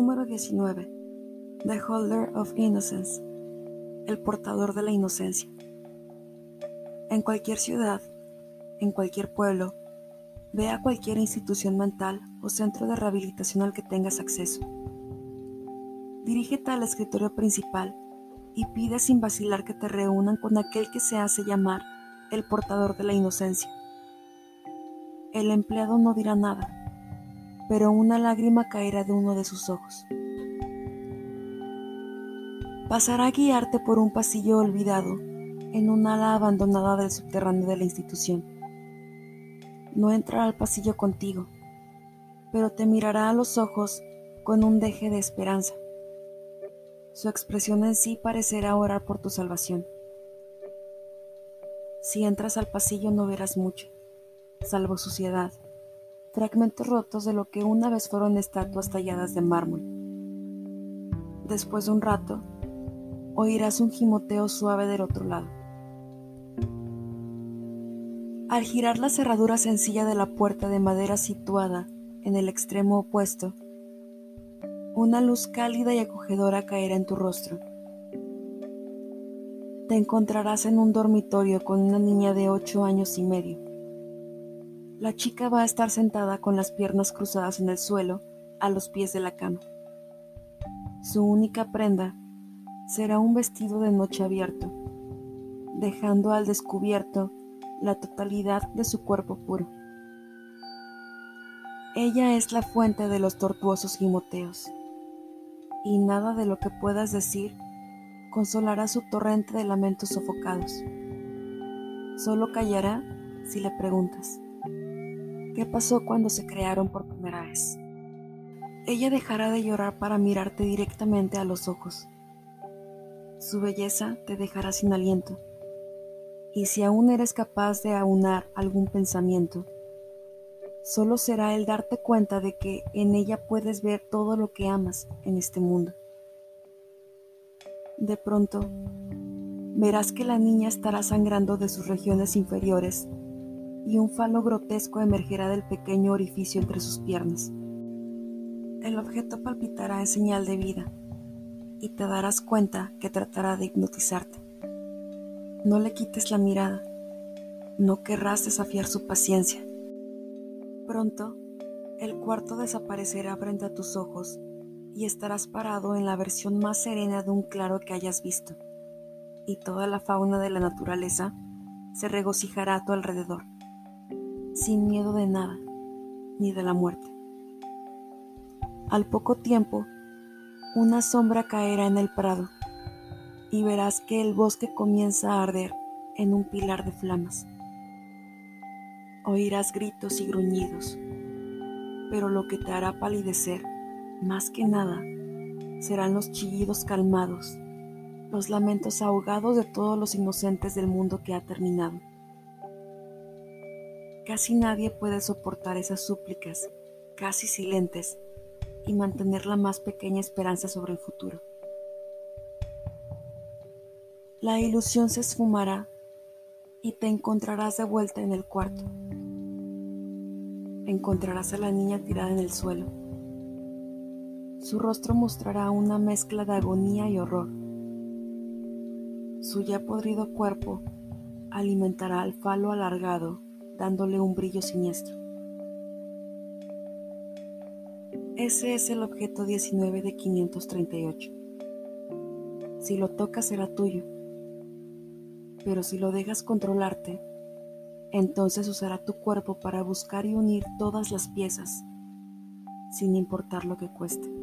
Número 19. The Holder of Innocence. El portador de la inocencia. En cualquier ciudad, en cualquier pueblo, ve a cualquier institución mental o centro de rehabilitación al que tengas acceso. Dirígete al escritorio principal y pide sin vacilar que te reúnan con aquel que se hace llamar el portador de la inocencia. El empleado no dirá nada, pero una lágrima caerá de uno de sus ojos. Pasará a guiarte por un pasillo olvidado en un ala abandonada del subterráneo de la institución. No entrará al pasillo contigo, pero te mirará a los ojos con un deje de esperanza. Su expresión en sí parecerá orar por tu salvación. Si entras al pasillo no verás mucho, salvo suciedad, fragmentos rotos de lo que una vez fueron estatuas talladas de mármol. Después de un rato, oirás un gimoteo suave del otro lado. Al girar la cerradura sencilla de la puerta de madera situada en el extremo opuesto, una luz cálida y acogedora caerá en tu rostro. Te encontrarás en un dormitorio con una niña de ocho años y medio. La chica va a estar sentada con las piernas cruzadas en el suelo a los pies de la cama. Su única prenda será un vestido de noche abierto, dejando al descubierto la totalidad de su cuerpo puro. Ella es la fuente de los tortuosos gimoteos y nada de lo que puedas decir consolará su torrente de lamentos sofocados. Solo callará si le preguntas, ¿qué pasó cuando se crearon por primera vez? Ella dejará de llorar para mirarte directamente a los ojos. Su belleza te dejará sin aliento, y si aún eres capaz de aunar algún pensamiento, solo será el darte cuenta de que en ella puedes ver todo lo que amas en este mundo. De pronto, verás que la niña estará sangrando de sus regiones inferiores y un falo grotesco emergerá del pequeño orificio entre sus piernas. El objeto palpitará en señal de vida y te darás cuenta que tratará de hipnotizarte. No le quites la mirada, no querrás desafiar su paciencia Pronto, el cuarto desaparecerá frente a tus ojos y estarás parado en la versión más serena de un claro que hayas visto, y toda la fauna de la naturaleza se regocijará a tu alrededor, sin miedo de nada, ni de la muerte. Al poco tiempo, una sombra caerá en el prado, y verás que el bosque comienza a arder en un pilar de flamas oirás gritos y gruñidos, pero lo que te hará palidecer, más que nada, serán los chillidos calmados, los lamentos ahogados de todos los inocentes del mundo que ha terminado. Casi nadie puede soportar esas súplicas, casi silentes, y mantener la más pequeña esperanza sobre el futuro. La ilusión se esfumará y te encontrarás de vuelta en el cuarto encontrarás a la niña tirada en el suelo. Su rostro mostrará una mezcla de agonía y horror. Su ya podrido cuerpo alimentará al falo alargado, dándole un brillo siniestro. Ese es el objeto 19 de 538. Si lo tocas será tuyo, pero si lo dejas controlarte, entonces usará tu cuerpo para buscar y unir todas las piezas, sin importar lo que cueste.